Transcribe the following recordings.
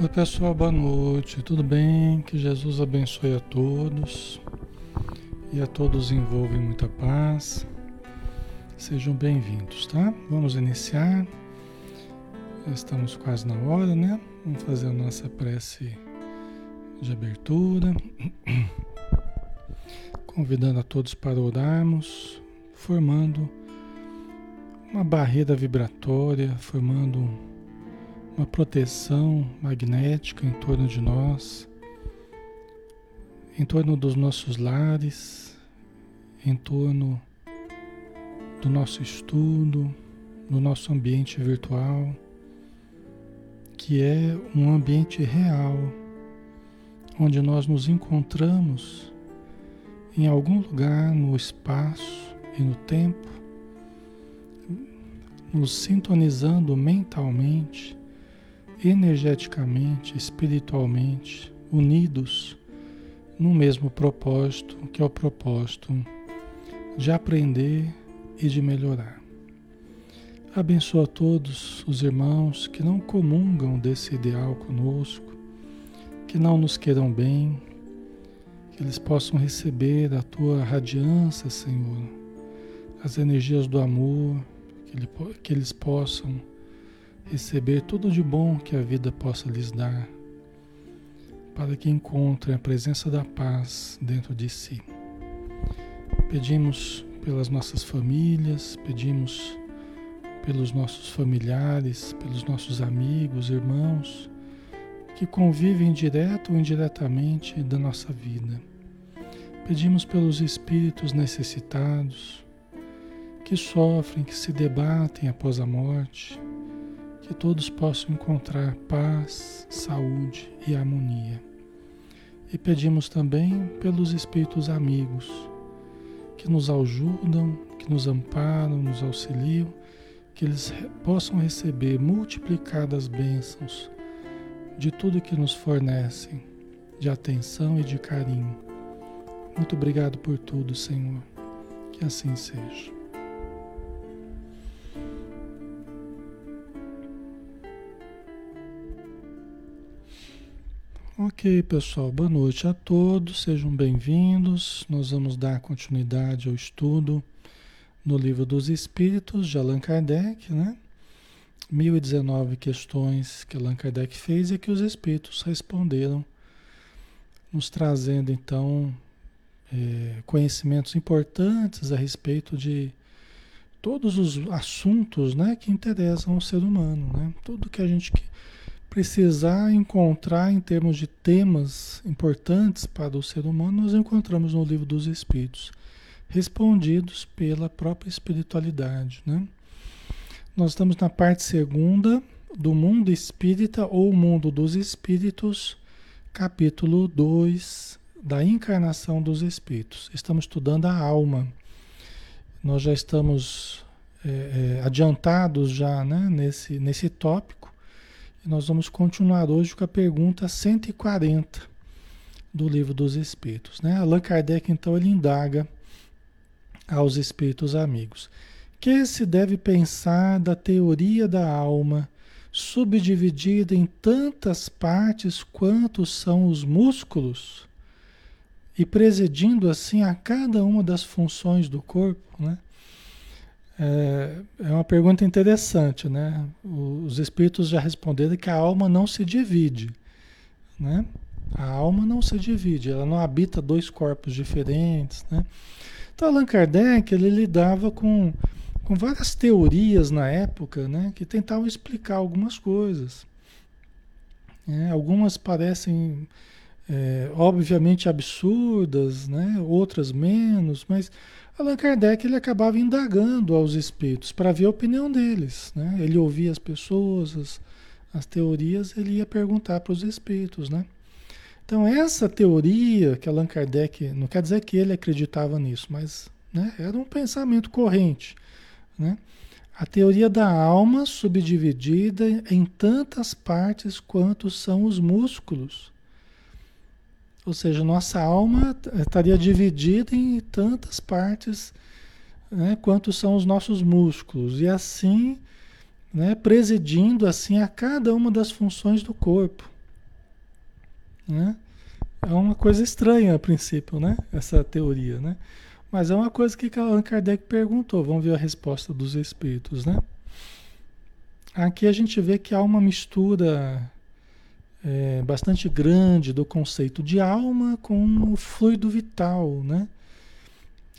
Oi pessoal, boa noite, tudo bem? Que Jesus abençoe a todos e a todos envolva em muita paz. Sejam bem-vindos, tá? Vamos iniciar. Estamos quase na hora, né? Vamos fazer a nossa prece de abertura. Convidando a todos para orarmos, formando uma barreira vibratória, formando uma proteção magnética em torno de nós, em torno dos nossos lares, em torno do nosso estudo, do nosso ambiente virtual, que é um ambiente real, onde nós nos encontramos em algum lugar no espaço e no tempo, nos sintonizando mentalmente energeticamente, espiritualmente, unidos no mesmo propósito, que é o propósito de aprender e de melhorar. Abençoa todos os irmãos que não comungam desse ideal conosco, que não nos queiram bem, que eles possam receber a tua radiância, Senhor, as energias do amor, que, eles possam receber tudo de bom que a vida possa lhes dar, para que encontrem a presença da paz dentro de si. Pedimos pelas nossas famílias, pedimos pelos nossos familiares, pelos nossos amigos, irmãos, que convivem direto ou indiretamente da nossa vida. Pedimos pelos espíritos necessitados, que sofrem, que se debatem após a morte, que todos possam encontrar paz, saúde e harmonia. E pedimos também pelos espíritos amigos que nos ajudam, que nos amparam, nos auxiliam, que eles possam receber multiplicadas bênçãos de tudo que nos fornecem, de atenção e de carinho. Muito obrigado por tudo, Senhor. Que assim seja. Ok, pessoal, boa noite a todos, sejam bem-vindos. Nós vamos dar continuidade ao estudo no Livro dos Espíritos de Allan Kardec, né? 1019 questões que Allan Kardec fez e que os espíritos responderam, nos trazendo então é, conhecimentos importantes a respeito de todos os assuntos né, que interessam ao ser humano, né? Tudo que a gente precisar encontrar em termos de temas importantes para o ser humano, nós encontramos no livro dos Espíritos, respondidos pela própria espiritualidade. Né? Nós estamos na parte segunda do mundo espírita ou mundo dos espíritos, capítulo 2 da encarnação dos espíritos. Estamos estudando a alma. Nós já estamos é, é, adiantados já né, nesse, nesse tópico nós vamos continuar hoje com a pergunta 140 do Livro dos Espíritos. Né? Allan Kardec, então, ele indaga aos espíritos amigos. Que se deve pensar da teoria da alma, subdividida em tantas partes quanto são os músculos, e presidindo assim a cada uma das funções do corpo, né? É, é uma pergunta interessante, né? Os espíritos já responderam que a alma não se divide, né? A alma não se divide, ela não habita dois corpos diferentes, né? Então Allan Kardec ele lidava com, com várias teorias na época, né? Que tentavam explicar algumas coisas. Né? Algumas parecem é, obviamente absurdas, né? Outras menos, mas Allan Kardec ele acabava indagando aos espíritos para ver a opinião deles. Né? Ele ouvia as pessoas, as, as teorias, ele ia perguntar para os espíritos. Né? Então, essa teoria que Allan Kardec, não quer dizer que ele acreditava nisso, mas né, era um pensamento corrente. Né? A teoria da alma subdividida em tantas partes quanto são os músculos. Ou seja, nossa alma estaria dividida em tantas partes né, quanto são os nossos músculos. E assim, né, presidindo assim a cada uma das funções do corpo. Né? É uma coisa estranha a princípio, né? Essa teoria, né? Mas é uma coisa que Allan Kardec perguntou. Vamos ver a resposta dos espíritos, né? Aqui a gente vê que há uma mistura é, bastante grande do conceito de alma com o fluido vital, né?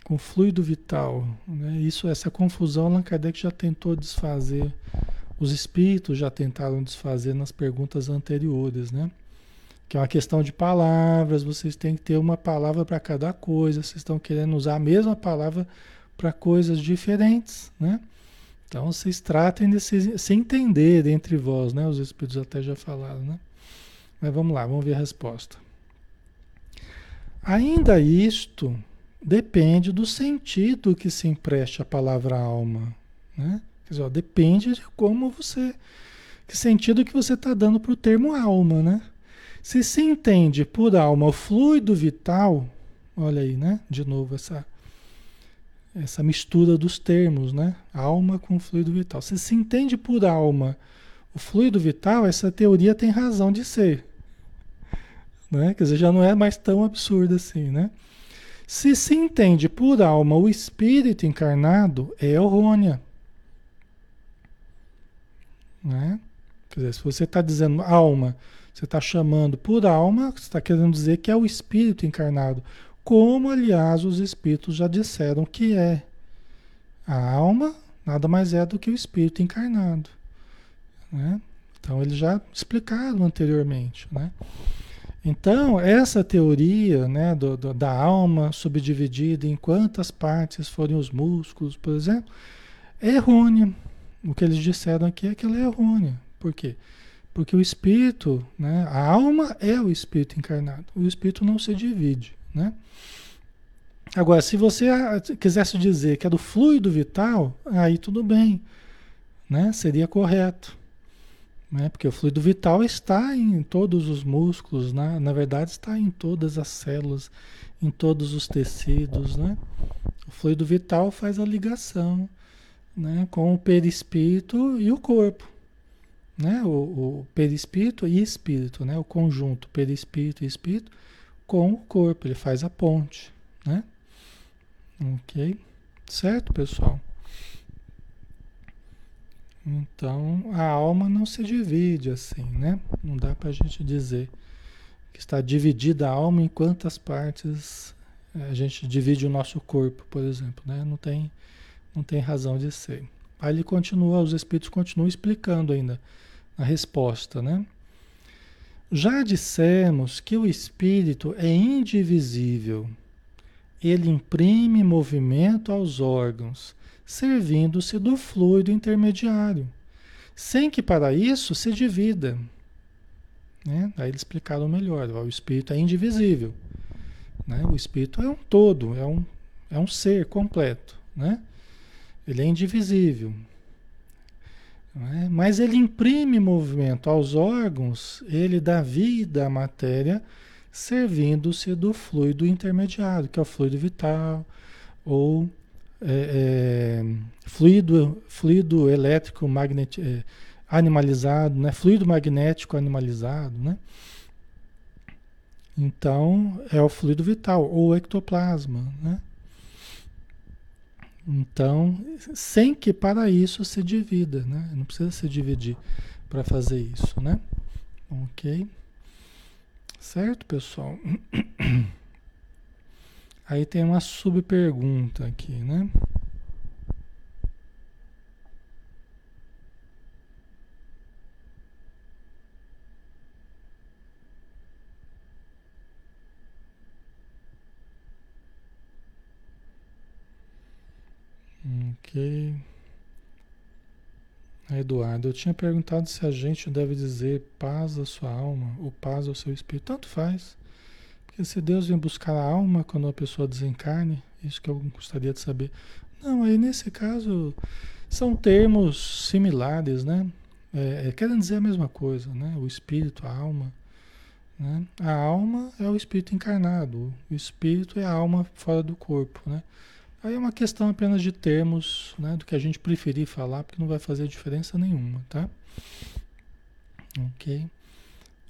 Com o fluido vital. Né? Isso, essa confusão, Allan Kardec já tentou desfazer, os espíritos já tentaram desfazer nas perguntas anteriores, né? Que é uma questão de palavras, vocês têm que ter uma palavra para cada coisa, vocês estão querendo usar a mesma palavra para coisas diferentes, né? Então vocês tratem de se, se entender entre vós, né? Os espíritos até já falaram, né? Mas vamos lá, vamos ver a resposta. Ainda isto depende do sentido que se empreste à palavra alma. Né? Quer dizer, ó, depende de como você. Que sentido que você está dando para o termo alma, né? Se se entende por alma o fluido vital, olha aí, né? De novo, essa, essa mistura dos termos, né? Alma com fluido vital. Se se entende por alma o fluido vital, essa teoria tem razão de ser. Né? Quer dizer, já não é mais tão absurdo assim, né? Se se entende por alma o espírito encarnado, é errônea. Né? Quer dizer, se você está dizendo alma, você está chamando por alma, você está querendo dizer que é o espírito encarnado. Como, aliás, os espíritos já disseram que é. A alma nada mais é do que o espírito encarnado. Né? Então, eles já explicaram anteriormente. Né? Então, essa teoria né, do, do, da alma subdividida em quantas partes forem os músculos, por exemplo, é errônea. O que eles disseram aqui é que ela é errônea. Por quê? Porque o espírito, né, a alma é o espírito encarnado. O espírito não se divide. Né? Agora, se você quisesse dizer que é do fluido vital, aí tudo bem. Né? Seria correto né? Porque o fluido vital está em todos os músculos, né? na verdade está em todas as células, em todos os tecidos, né? O fluido vital faz a ligação, né? Com o perispírito e o corpo, né? O, o perispírito e espírito, né? O conjunto perispírito e espírito com o corpo, ele faz a ponte, né? Ok? Certo, pessoal? Então, a alma não se divide assim, né? Não dá para a gente dizer que está dividida a alma em quantas partes eh, a gente divide o nosso corpo, por exemplo, né? Não tem, não tem razão de ser. Aí ele continua, os espíritos continuam explicando ainda a resposta, né? Já dissemos que o espírito é indivisível. Ele imprime movimento aos órgãos servindo-se do fluido intermediário, sem que para isso se divida. Né? Aí eles explicaram melhor: o espírito é indivisível. Né? O espírito é um todo, é um, é um ser completo. Né? Ele é indivisível. É? Mas ele imprime movimento aos órgãos, ele dá vida à matéria, servindo-se do fluido intermediário, que é o fluido vital, ou é, é, fluido, fluido elétrico magnet, é, animalizado, né? fluido magnético animalizado. Né? Então, é o fluido vital, ou ectoplasma. Né? Então, sem que para isso se divida, né? não precisa se dividir para fazer isso. Né? Ok? Certo, pessoal? Aí tem uma subpergunta aqui, né? Ok. Eduardo, eu tinha perguntado se a gente deve dizer paz à sua alma ou paz ao seu espírito. Tanto faz. Se Deus vem buscar a alma quando a pessoa desencarne, isso que eu gostaria de saber. Não, aí nesse caso são termos similares, né? É, é, querem dizer a mesma coisa, né? O espírito, a alma. Né? A alma é o espírito encarnado, o espírito é a alma fora do corpo, né? Aí é uma questão apenas de termos, né? Do que a gente preferir falar, porque não vai fazer diferença nenhuma, tá? Ok.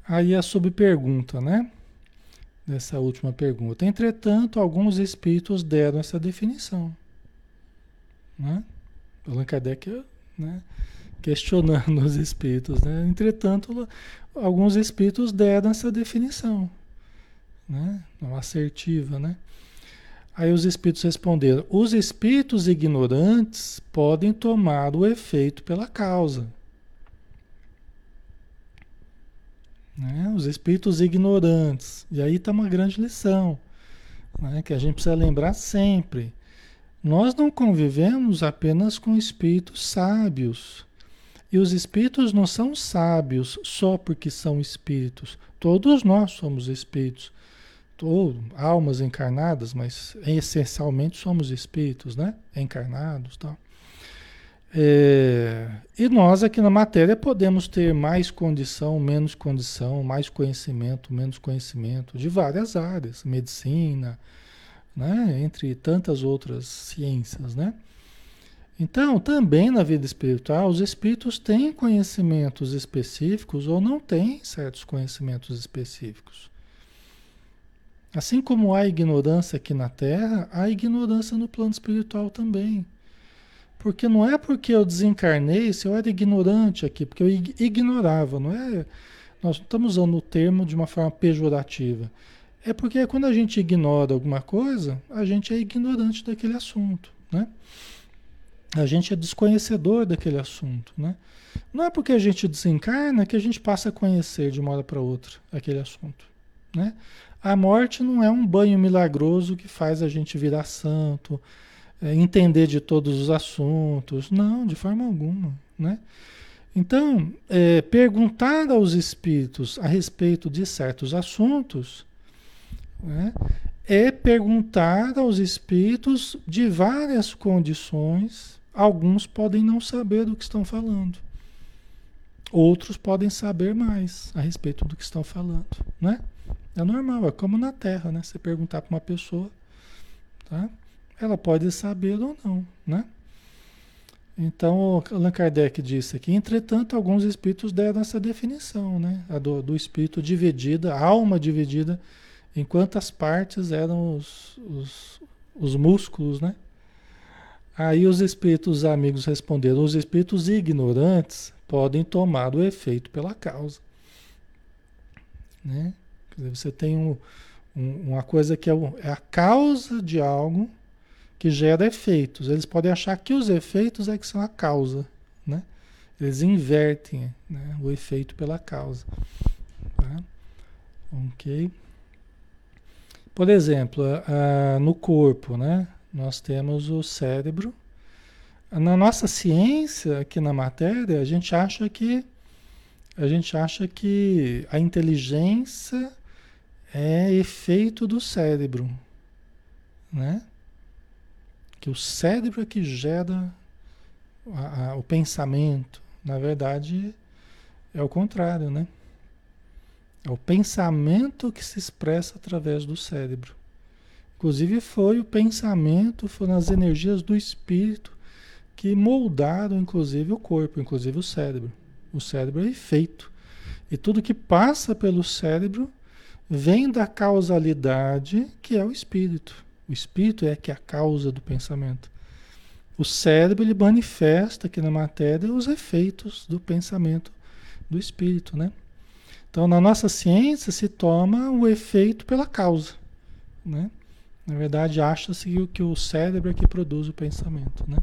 Aí a subpergunta, né? Nessa última pergunta. Entretanto, alguns espíritos deram essa definição. Né? Allan Kardec né? questionando os espíritos. Né? Entretanto, alguns espíritos deram essa definição. Né? Não assertiva, né? Aí os espíritos responderam: os espíritos ignorantes podem tomar o efeito pela causa. Né? Os espíritos ignorantes. E aí está uma grande lição, né? que a gente precisa lembrar sempre. Nós não convivemos apenas com espíritos sábios. E os espíritos não são sábios só porque são espíritos. Todos nós somos espíritos. Ou almas encarnadas, mas essencialmente somos espíritos, né? Encarnados tal. É, e nós aqui na matéria podemos ter mais condição, menos condição, mais conhecimento, menos conhecimento, de várias áreas, medicina, né? entre tantas outras ciências. Né? Então, também na vida espiritual, os espíritos têm conhecimentos específicos ou não têm certos conhecimentos específicos. Assim como há ignorância aqui na Terra, há ignorância no plano espiritual também. Porque não é porque eu desencarnei, se eu era ignorante aqui, porque eu ignorava, não é? Nós estamos usando o termo de uma forma pejorativa. É porque quando a gente ignora alguma coisa, a gente é ignorante daquele assunto, né? A gente é desconhecedor daquele assunto, né? Não é porque a gente desencarna que a gente passa a conhecer de uma hora para outra aquele assunto, né? A morte não é um banho milagroso que faz a gente virar santo, é, entender de todos os assuntos. Não, de forma alguma. Né? Então, é, perguntar aos espíritos a respeito de certos assuntos né, é perguntar aos espíritos de várias condições. Alguns podem não saber do que estão falando. Outros podem saber mais a respeito do que estão falando, né? É normal, é como na Terra, né? Você perguntar para uma pessoa, tá? Ela pode saber ou não, né? Então, Allan Kardec disse aqui, entretanto, alguns espíritos deram essa definição, né? A do, do espírito dividida, a alma dividida em quantas partes eram os, os, os músculos, né? Aí os espíritos amigos responderam, os espíritos ignorantes podem tomar o efeito pela causa. Né? Dizer, você tem um, um, uma coisa que é, o, é a causa de algo que gera efeitos. Eles podem achar que os efeitos é que são a causa, né? Eles invertem né, o efeito pela causa. Tá? Ok? Por exemplo, no corpo, né? Nós temos o cérebro. Na nossa ciência, aqui na matéria, a gente acha que a gente acha que a inteligência é efeito do cérebro, né? Que o cérebro é que gera a, a, o pensamento. Na verdade, é o contrário, né? É o pensamento que se expressa através do cérebro. Inclusive foi o pensamento, foram as energias do espírito que moldaram inclusive o corpo, inclusive o cérebro. O cérebro é efeito. E tudo que passa pelo cérebro vem da causalidade que é o espírito. O espírito é que é a causa do pensamento. O cérebro ele manifesta aqui na matéria os efeitos do pensamento do espírito, né? Então, na nossa ciência se toma o efeito pela causa, né? Na verdade, acha-se que o cérebro é que produz o pensamento, né?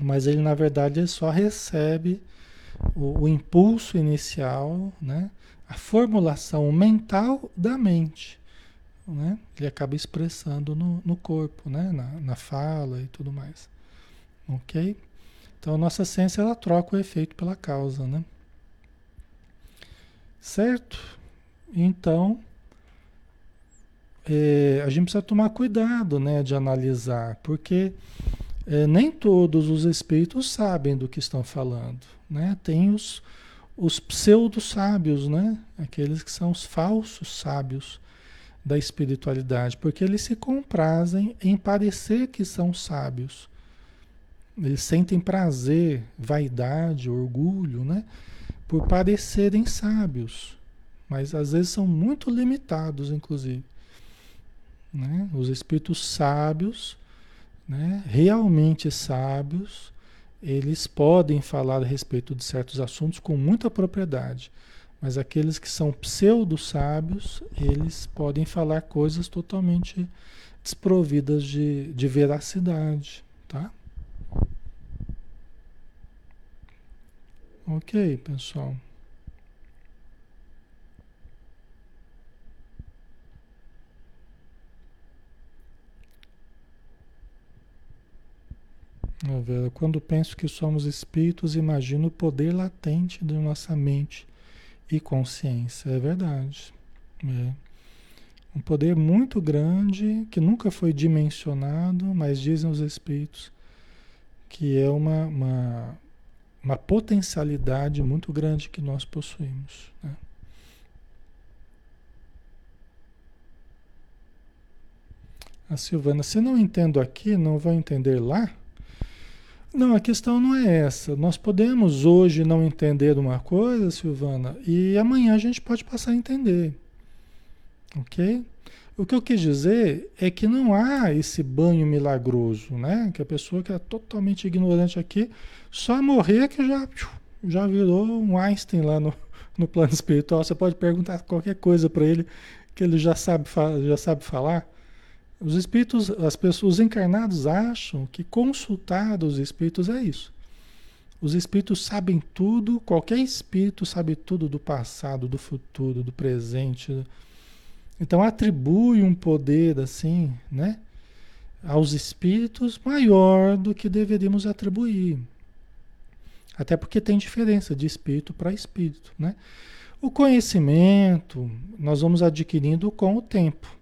Mas ele, na verdade, ele só recebe o, o impulso inicial, né? A formulação mental da mente né? Ele acaba expressando no, no corpo, né? Na, na fala e tudo mais. Ok? Então, a nossa ciência, ela troca o efeito pela causa, né? Certo? Então, é, a gente precisa tomar cuidado, né? De analisar, porque é, nem todos os espíritos sabem do que estão falando, né? Tem os, os pseudo-sábios, né? Aqueles que são os falsos sábios, da espiritualidade, porque eles se comprazem em parecer que são sábios. Eles sentem prazer, vaidade, orgulho, né? Por parecerem sábios. mas às vezes são muito limitados, inclusive. Né? Os espíritos sábios, né? realmente sábios, eles podem falar a respeito de certos assuntos com muita propriedade. Mas aqueles que são pseudo-sábios, eles podem falar coisas totalmente desprovidas de, de veracidade, tá? Ok, pessoal. Quando penso que somos espíritos, imagino o poder latente de nossa mente e consciência. É verdade. É. Um poder muito grande que nunca foi dimensionado, mas dizem os espíritos que é uma, uma, uma potencialidade muito grande que nós possuímos. Né? A Silvana, se não entendo aqui, não vou entender lá? Não, a questão não é essa. Nós podemos hoje não entender uma coisa, Silvana, e amanhã a gente pode passar a entender. Ok? O que eu quis dizer é que não há esse banho milagroso, né? Que a pessoa que é totalmente ignorante aqui, só morrer que já, já virou um Einstein lá no, no plano espiritual. Você pode perguntar qualquer coisa para ele que ele já sabe, já sabe falar. Os espíritos, as pessoas, os encarnados acham que consultar os espíritos é isso. Os espíritos sabem tudo, qualquer espírito sabe tudo do passado, do futuro, do presente. Então atribui um poder assim, né, aos espíritos maior do que deveríamos atribuir. Até porque tem diferença de espírito para espírito, né? O conhecimento nós vamos adquirindo com o tempo.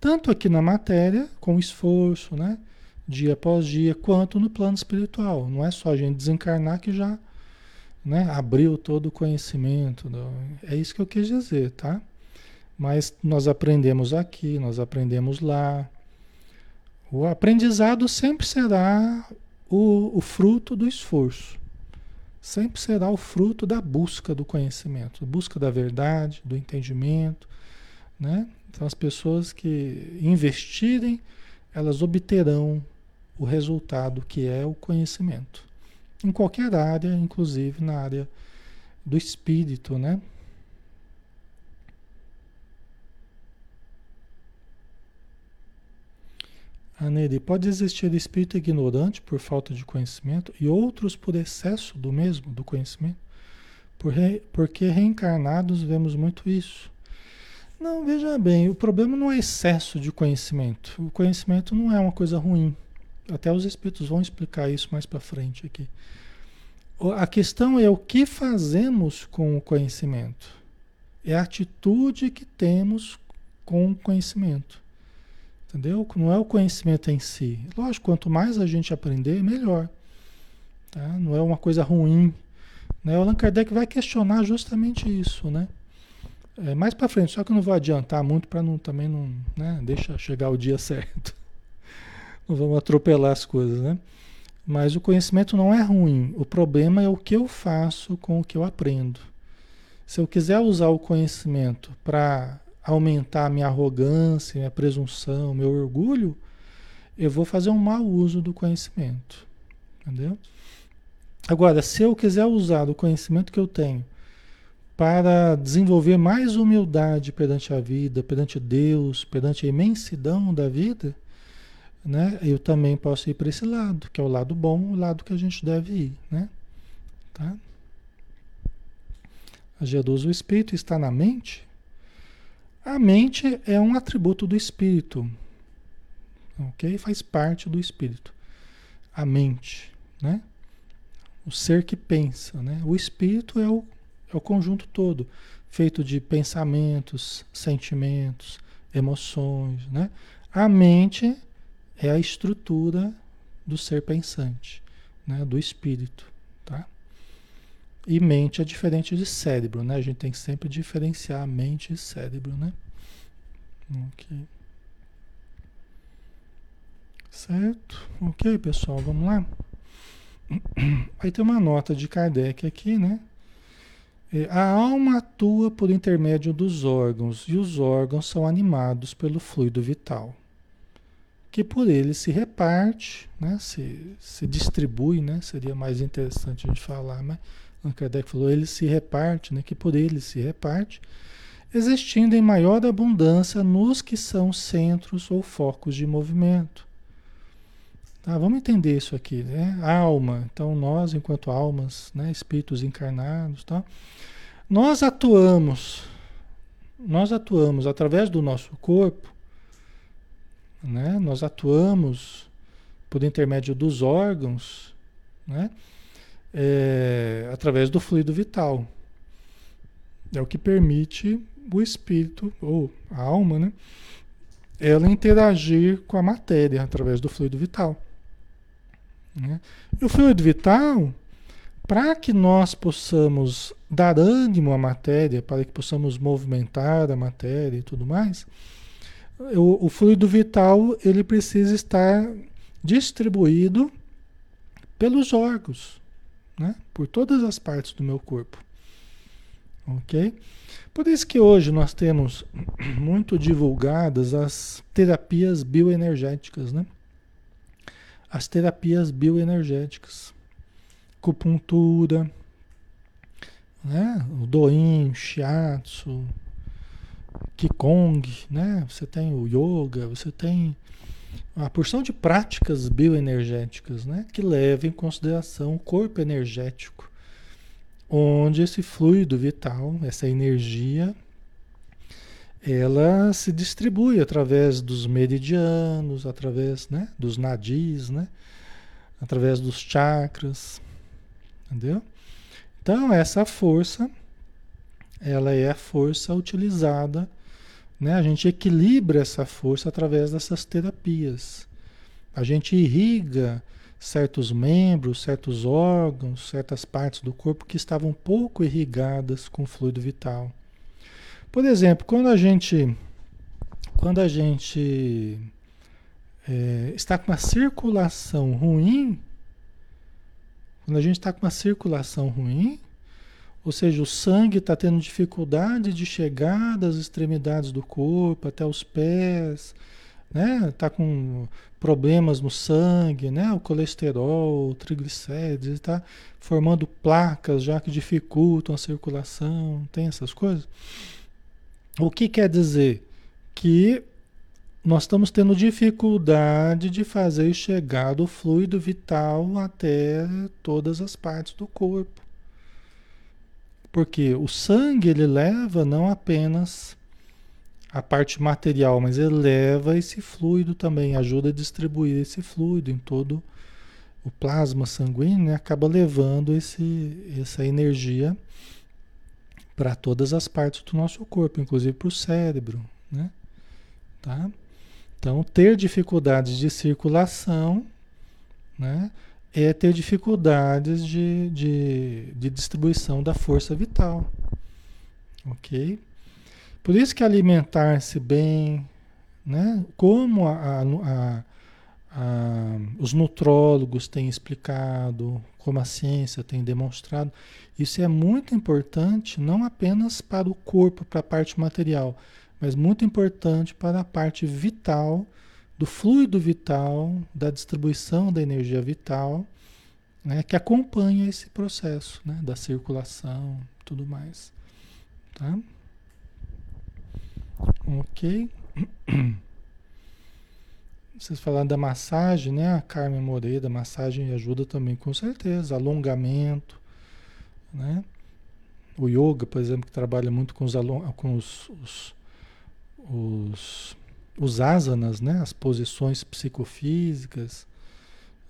Tanto aqui na matéria, com esforço, né? dia após dia, quanto no plano espiritual. Não é só a gente desencarnar que já né, abriu todo o conhecimento. É isso que eu quis dizer, tá? Mas nós aprendemos aqui, nós aprendemos lá. O aprendizado sempre será o, o fruto do esforço. Sempre será o fruto da busca do conhecimento, busca da verdade, do entendimento, né? Então, as pessoas que investirem, elas obterão o resultado que é o conhecimento. Em qualquer área, inclusive na área do espírito, né? Aneri, pode existir espírito ignorante por falta de conhecimento e outros por excesso do mesmo, do conhecimento? Porque reencarnados vemos muito isso. Não, veja bem, o problema não é excesso de conhecimento. O conhecimento não é uma coisa ruim. Até os espíritos vão explicar isso mais para frente aqui. A questão é o que fazemos com o conhecimento. É a atitude que temos com o conhecimento. Entendeu? Não é o conhecimento em si. Lógico, quanto mais a gente aprender, melhor. Tá? Não é uma coisa ruim. Né? O Allan Kardec vai questionar justamente isso, né? É, mais para frente, só que eu não vou adiantar muito para não também não, né, deixa chegar o dia certo. Não vamos atropelar as coisas, né? Mas o conhecimento não é ruim. O problema é o que eu faço com o que eu aprendo. Se eu quiser usar o conhecimento para aumentar minha arrogância, minha presunção, meu orgulho, eu vou fazer um mau uso do conhecimento. Entendeu? Agora, se eu quiser usar o conhecimento que eu tenho para desenvolver mais humildade perante a vida, perante Deus, perante a imensidão da vida, né? Eu também posso ir para esse lado, que é o lado bom, o lado que a gente deve ir, né? Tá? A G12, o espírito está na mente. A mente é um atributo do espírito, ok? Faz parte do espírito. A mente, né? O ser que pensa, né? O espírito é o é o conjunto todo, feito de pensamentos, sentimentos, emoções, né? A mente é a estrutura do ser pensante, né? do espírito, tá? E mente é diferente de cérebro, né? A gente tem que sempre diferenciar mente e cérebro, né? Ok. Certo? Ok, pessoal, vamos lá? Aí tem uma nota de Kardec aqui, né? É, a alma atua por intermédio dos órgãos e os órgãos são animados pelo fluido vital, que por ele se reparte, né? se, se distribui, né? seria mais interessante a gente falar, mas o Kardec falou, ele se reparte, né? que por ele se reparte, existindo em maior abundância nos que são centros ou focos de movimento. Tá, vamos entender isso aqui, né? alma, então nós enquanto almas, né? espíritos encarnados, tá? Nós atuamos, nós atuamos através do nosso corpo, né? Nós atuamos por intermédio dos órgãos, né? É, através do fluido vital. É o que permite o espírito, ou a alma, né? Ela interagir com a matéria através do fluido vital. Né? E o fluido vital, para que nós possamos dar ânimo à matéria, para que possamos movimentar a matéria e tudo mais, o, o fluido vital ele precisa estar distribuído pelos órgãos, né? por todas as partes do meu corpo. Ok? Por isso que hoje nós temos muito divulgadas as terapias bioenergéticas, né? As terapias bioenergéticas acupuntura, né? o doin, shiatsu, qigong, né? Você tem o yoga, você tem uma porção de práticas bioenergéticas, né? Que levam em consideração o corpo energético, onde esse fluido vital, essa energia, ela se distribui através dos meridianos, através né, dos nadis, né, através dos chakras, Entendeu? Então, essa força, ela é a força utilizada, né? A gente equilibra essa força através dessas terapias. A gente irriga certos membros, certos órgãos, certas partes do corpo que estavam pouco irrigadas com fluido vital. Por exemplo, quando a gente, quando a gente é, está com uma circulação ruim, quando a gente está com uma circulação ruim, ou seja, o sangue está tendo dificuldade de chegar das extremidades do corpo até os pés, né? Está com problemas no sangue, né? O colesterol, o triglicérides, está formando placas já que dificultam a circulação, tem essas coisas. O que quer dizer? Que nós estamos tendo dificuldade de fazer chegar o fluido vital até todas as partes do corpo. Porque o sangue ele leva não apenas a parte material, mas ele leva esse fluido também, ajuda a distribuir esse fluido em todo o plasma sanguíneo, né? acaba levando esse, essa energia para todas as partes do nosso corpo, inclusive para o cérebro, né? Tá? Então, ter dificuldades de circulação né, é ter dificuldades de, de, de distribuição da força vital. Ok? Por isso que alimentar-se bem, né, como a, a, a, os nutrólogos têm explicado, como a ciência tem demonstrado, isso é muito importante, não apenas para o corpo, para a parte material, mas muito importante para a parte vital, do fluido vital, da distribuição da energia vital, né, que acompanha esse processo né, da circulação tudo mais. Tá? Ok? Vocês falaram da massagem, né? A Carmen Moreira, massagem ajuda também, com certeza. Alongamento, né? O yoga, por exemplo, que trabalha muito com os, com os, os os, os asanas, né? as posições psicofísicas,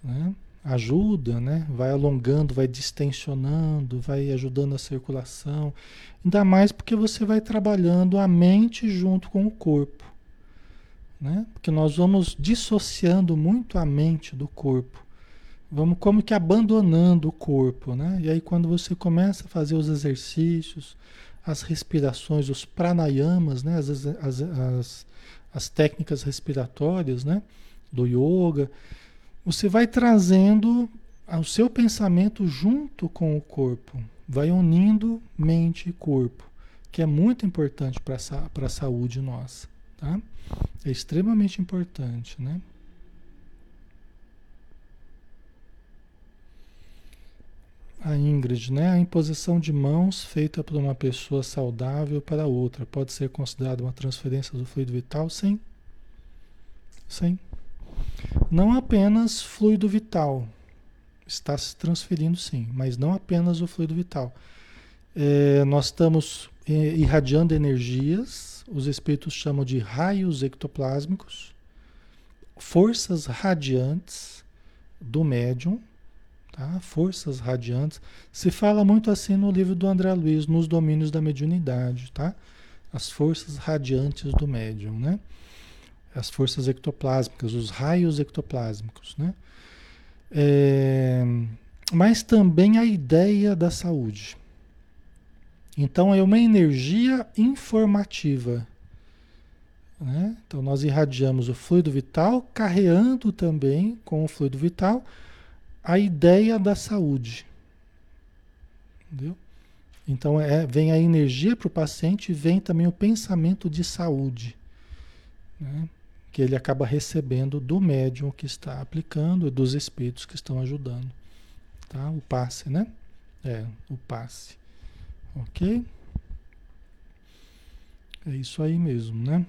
né? ajuda, né? vai alongando, vai distensionando, vai ajudando a circulação. Ainda mais porque você vai trabalhando a mente junto com o corpo. Né? Porque nós vamos dissociando muito a mente do corpo. Vamos como que abandonando o corpo, né? E aí quando você começa a fazer os exercícios, as respirações, os pranayamas, né? as, as, as, as técnicas respiratórias né? do yoga, você vai trazendo o seu pensamento junto com o corpo. vai unindo mente e corpo, que é muito importante para a saúde nossa, tá? É extremamente importante, né? A Ingrid, né? A imposição de mãos feita por uma pessoa saudável para outra pode ser considerada uma transferência do fluido vital? Sim. Sim. Não apenas fluido vital está se transferindo, sim, mas não apenas o fluido vital. É, nós estamos é, irradiando energias, os espíritos chamam de raios ectoplásmicos, forças radiantes do médium, tá? forças radiantes. Se fala muito assim no livro do André Luiz, nos domínios da mediunidade, tá? As forças radiantes do médium, né? As forças ectoplásmicas, os raios ectoplásmicos, né? É, mas também a ideia da saúde. Então é uma energia informativa. Né? Então nós irradiamos o fluido vital, carreando também com o fluido vital a ideia da saúde. Entendeu? Então é, vem a energia para o paciente e vem também o pensamento de saúde. Né? Que ele acaba recebendo do médium que está aplicando e dos espíritos que estão ajudando. Tá? O passe, né? É, o passe. Ok? É isso aí mesmo, né?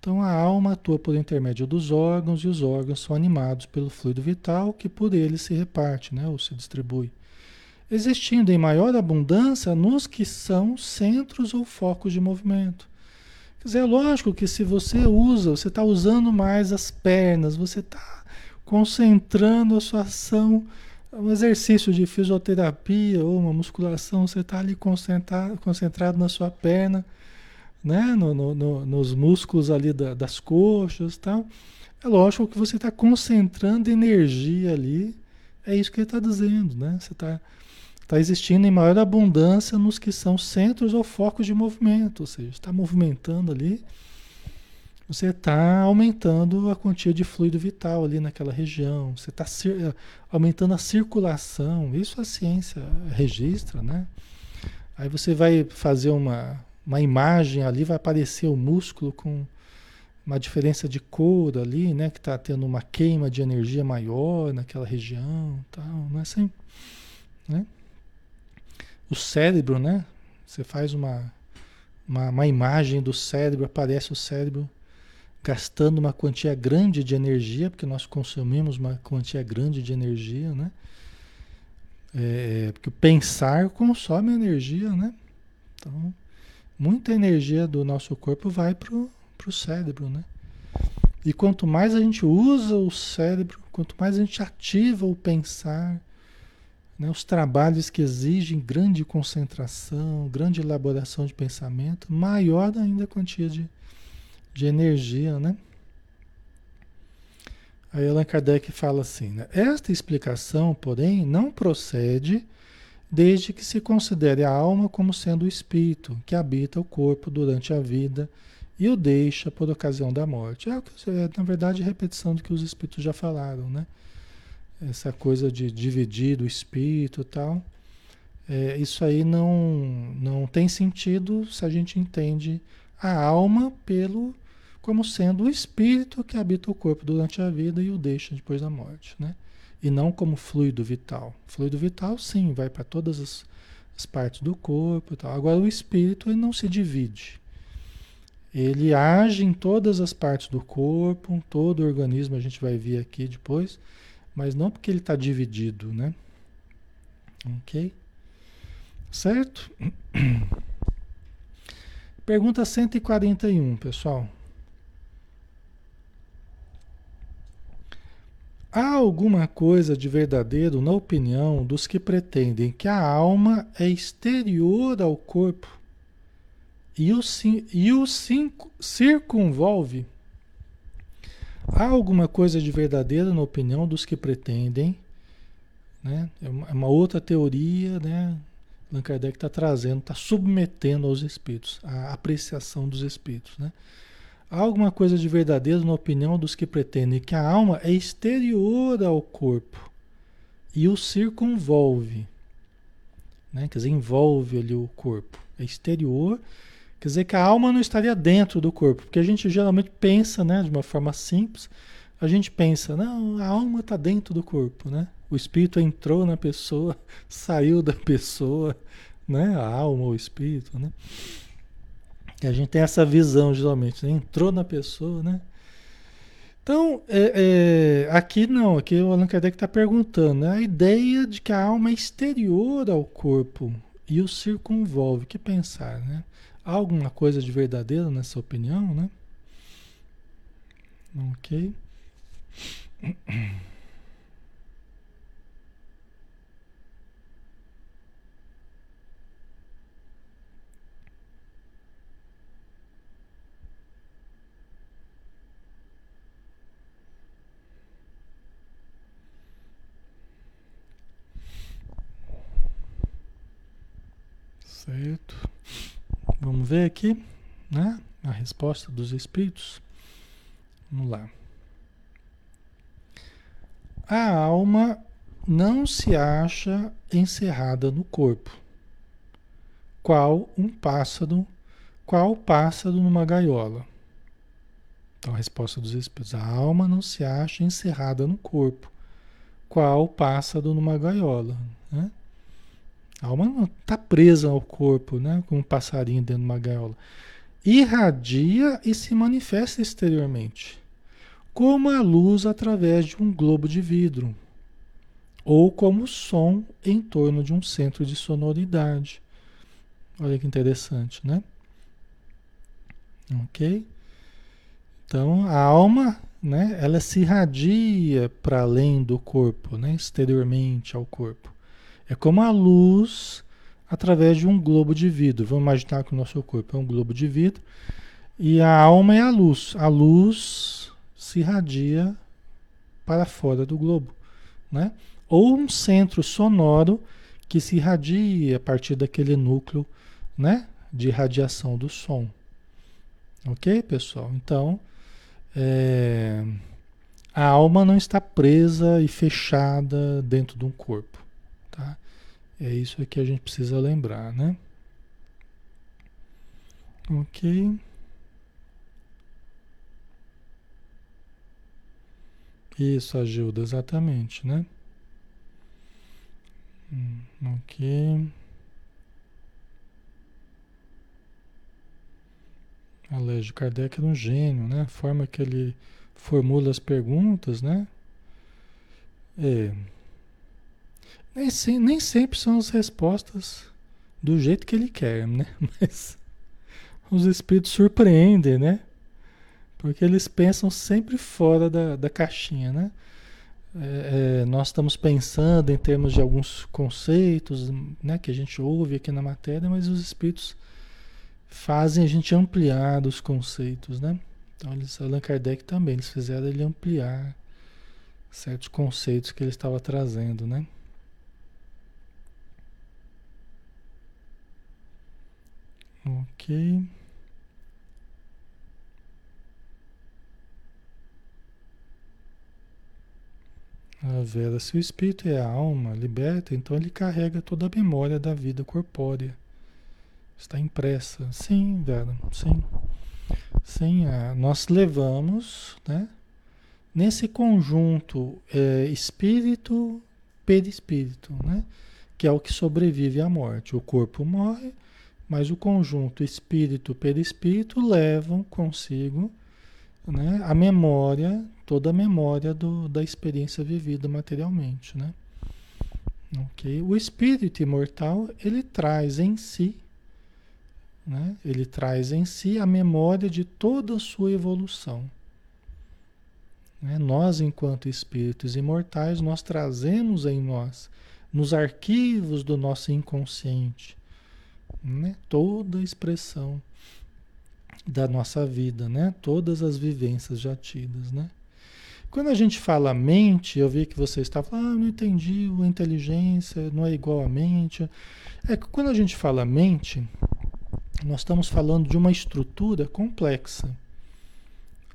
Então a alma atua por intermédio dos órgãos e os órgãos são animados pelo fluido vital que por ele se reparte, né, ou se distribui, existindo em maior abundância nos que são centros ou focos de movimento. Quer dizer, é lógico que se você usa, você está usando mais as pernas, você está concentrando a sua ação, um exercício de fisioterapia ou uma musculação, você está ali concentrado, concentrado na sua perna né? No, no, no, nos músculos ali da, das coxas tal. É lógico que você está concentrando energia ali. É isso que ele está dizendo, né? Você está tá existindo em maior abundância nos que são centros ou focos de movimento, ou seja, está movimentando ali, você está aumentando a quantia de fluido vital ali naquela região, você está aumentando a circulação, isso a ciência registra, né? Aí você vai fazer uma, uma imagem ali, vai aparecer o músculo com uma diferença de cor ali, né? Que está tendo uma queima de energia maior naquela região, tal, não é assim? Né? O cérebro, né? Você faz uma, uma, uma imagem do cérebro, aparece o cérebro gastando uma quantia grande de energia, porque nós consumimos uma quantia grande de energia, né? É, porque o pensar consome energia, né? Então, muita energia do nosso corpo vai para o cérebro, né? E quanto mais a gente usa o cérebro, quanto mais a gente ativa o pensar, né, os trabalhos que exigem grande concentração, grande elaboração de pensamento, maior ainda a quantia de, de energia, né? Aí Allan Kardec fala assim, né? Esta explicação, porém, não procede desde que se considere a alma como sendo o espírito que habita o corpo durante a vida e o deixa por ocasião da morte. É, é na verdade, repetição do que os espíritos já falaram, né? Essa coisa de dividir o espírito e tal. É, isso aí não, não tem sentido se a gente entende a alma pelo como sendo o espírito que habita o corpo durante a vida e o deixa depois da morte, né? E não como fluido vital. Fluido vital, sim, vai para todas as, as, partes do corpo e tal. Agora, o espírito ele não se divide. Ele age em todas as partes do corpo, todo o organismo, a gente vai ver aqui depois, mas não porque ele está dividido, né? Ok? Certo? Pergunta 141, pessoal. Há alguma coisa de verdadeiro na opinião dos que pretendem que a alma é exterior ao corpo e o, e o circunvolve? Há alguma coisa de verdadeiro na opinião dos que pretendem? Né? É uma, é outra teoria, né? Allan Kardec está trazendo, está submetendo aos espíritos, a apreciação dos espíritos, né? Há alguma coisa de verdadeiro na opinião dos que pretendem que a alma é exterior ao corpo e o circunvolve. né? Quer dizer, envolve ali o corpo. É exterior, quer dizer que a alma não estaria dentro do corpo, porque a gente geralmente pensa, né, de uma forma simples, a gente pensa, não, a alma está dentro do corpo, né? O espírito entrou na pessoa, saiu da pessoa, né? A alma, o espírito, né? A gente tem essa visão geralmente, né? entrou na pessoa, né? Então, é, é, aqui não, aqui o Allan Kardec está perguntando, né? a ideia de que a alma é exterior ao corpo e o circunvolve, o que pensar, né? Há alguma coisa de verdadeiro nessa opinião, né? Ok. Vamos ver aqui, né? A resposta dos espíritos. Vamos lá. A alma não se acha encerrada no corpo, qual um pássaro, qual pássaro numa gaiola. Então a resposta dos espíritos: a alma não se acha encerrada no corpo, qual pássaro numa gaiola. Né? A alma não está presa ao corpo, né? Como um passarinho dentro de uma gaiola. Irradia e se manifesta exteriormente, como a luz através de um globo de vidro, ou como som em torno de um centro de sonoridade. Olha que interessante, né? Ok? Então, a alma, né, ela se irradia para além do corpo, né, exteriormente ao corpo. É como a luz através de um globo de vidro. Vamos imaginar que o nosso corpo é um globo de vidro e a alma é a luz. A luz se irradia para fora do globo, né? Ou um centro sonoro que se irradia a partir daquele núcleo, né, de radiação do som. Ok, pessoal? Então, é, a alma não está presa e fechada dentro de um corpo. É isso que a gente precisa lembrar, né? Ok. Isso ajuda, exatamente, né? Hum, ok. Alégio Kardec era um gênio, né? A forma que ele formula as perguntas, né? É, nem, se, nem sempre são as respostas do jeito que ele quer, né? Mas os espíritos surpreendem, né? Porque eles pensam sempre fora da, da caixinha, né? É, é, nós estamos pensando em termos de alguns conceitos né, que a gente ouve aqui na matéria, mas os espíritos fazem a gente ampliar os conceitos, né? Então, eles, Allan Kardec também, eles fizeram ele ampliar certos conceitos que ele estava trazendo, né? Ok. A Vera, se o espírito é a alma liberta, então ele carrega toda a memória da vida corpórea. Está impressa. Sim, Vera, sim. Sim, é, nós levamos, né? Nesse conjunto é, espírito, perispírito, né? Que é o que sobrevive à morte. O corpo morre, mas o conjunto espírito perispírito levam consigo né, a memória, toda a memória do, da experiência vivida materialmente. Né? Okay? O espírito imortal, ele traz em si, né, ele traz em si a memória de toda a sua evolução. Né? Nós, enquanto espíritos imortais, nós trazemos em nós, nos arquivos do nosso inconsciente, né? toda a expressão da nossa vida, né? todas as vivências já tidas. Né? Quando a gente fala mente, eu vi que você estava falando, ah, não entendi, a inteligência não é igual à mente. É que quando a gente fala mente, nós estamos falando de uma estrutura complexa.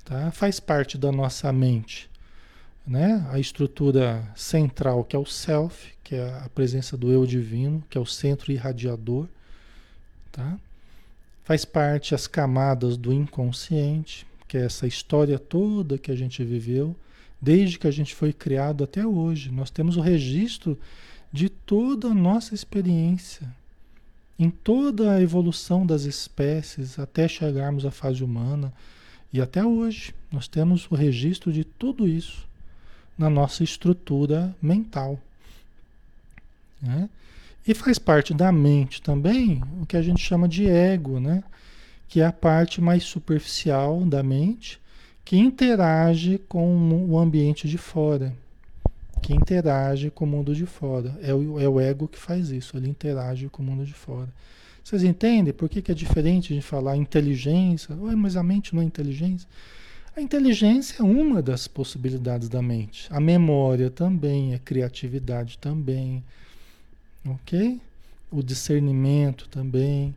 Tá? Faz parte da nossa mente. Né? A estrutura central, que é o self, que é a presença do eu divino, que é o centro irradiador, tá? Faz parte as camadas do inconsciente, que é essa história toda que a gente viveu, desde que a gente foi criado até hoje. Nós temos o registro de toda a nossa experiência, em toda a evolução das espécies, até chegarmos à fase humana. E até hoje, nós temos o registro de tudo isso na nossa estrutura mental. Né? E faz parte da mente também o que a gente chama de ego, né? que é a parte mais superficial da mente que interage com o ambiente de fora, que interage com o mundo de fora. É o, é o ego que faz isso, ele interage com o mundo de fora. Vocês entendem por que, que é diferente de falar inteligência? Ué, mas a mente não é inteligência? A inteligência é uma das possibilidades da mente. A memória também, a criatividade também, ok? O discernimento também,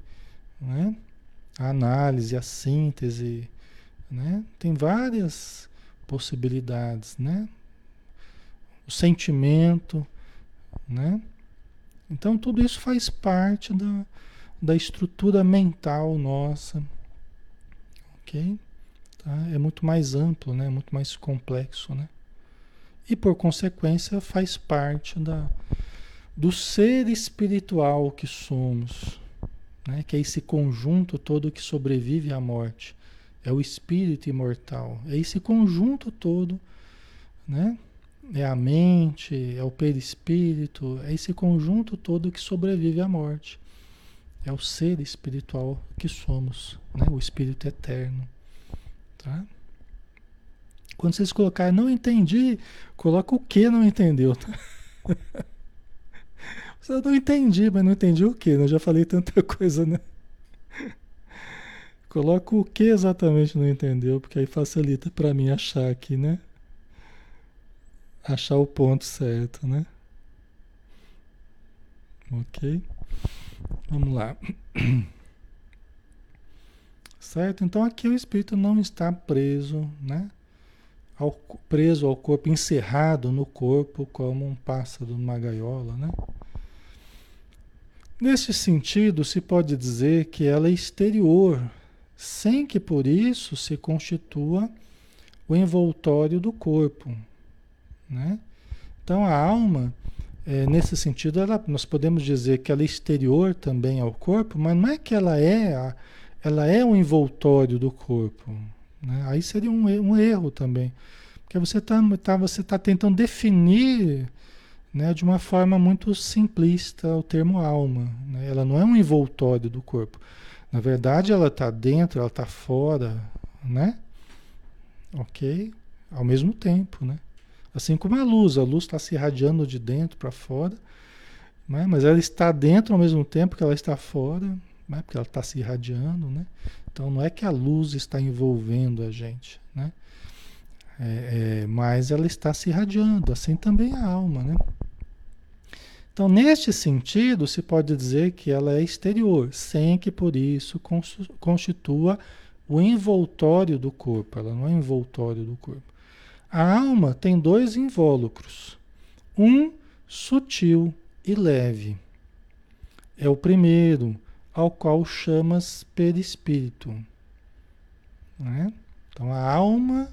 né? a análise, a síntese, né? Tem várias possibilidades, né? O sentimento, né? Então tudo isso faz parte da, da estrutura mental nossa, ok? Tá? É muito mais amplo, né? Muito mais complexo, né? E por consequência faz parte da, do ser espiritual que somos, né? que é esse conjunto todo que sobrevive à morte. É o espírito imortal. É esse conjunto todo, né? É a mente, é o perispírito, é esse conjunto todo que sobrevive à morte. É o ser espiritual que somos, né? o espírito eterno. Tá? Quando vocês colocarem não entendi, coloca o que não entendeu. Tá? Eu não entendi, mas não entendi o que? Eu já falei tanta coisa, né? Coloca o que exatamente não entendeu, porque aí facilita para mim achar aqui, né? Achar o ponto certo, né? Ok? Vamos lá. Certo? Então aqui o espírito não está preso, né? Ao, preso ao corpo, encerrado no corpo como um pássaro numa gaiola, né? Nesse sentido, se pode dizer que ela é exterior, sem que por isso se constitua o envoltório do corpo. Né? Então a alma, é, nesse sentido, ela, nós podemos dizer que ela é exterior também ao corpo, mas não é que ela é, a, ela é o envoltório do corpo. Né? Aí seria um, um erro também. Porque você está tá, você tá tentando definir né, de uma forma muito simplista o termo alma. Né? Ela não é um envoltório do corpo. Na verdade, ela está dentro, ela está fora, né? Ok? Ao mesmo tempo, né? Assim como a luz, a luz está se irradiando de dentro para fora, né? mas ela está dentro ao mesmo tempo que ela está fora, né? porque ela está se irradiando, né? Então não é que a luz está envolvendo a gente, né? É, é, mas ela está se irradiando, assim também a alma, né? Então, neste sentido, se pode dizer que ela é exterior, sem que por isso constitua o envoltório do corpo. Ela não é envoltório do corpo. A alma tem dois invólucros. Um sutil e leve. É o primeiro, ao qual chamas perispírito. Né? Então, a alma,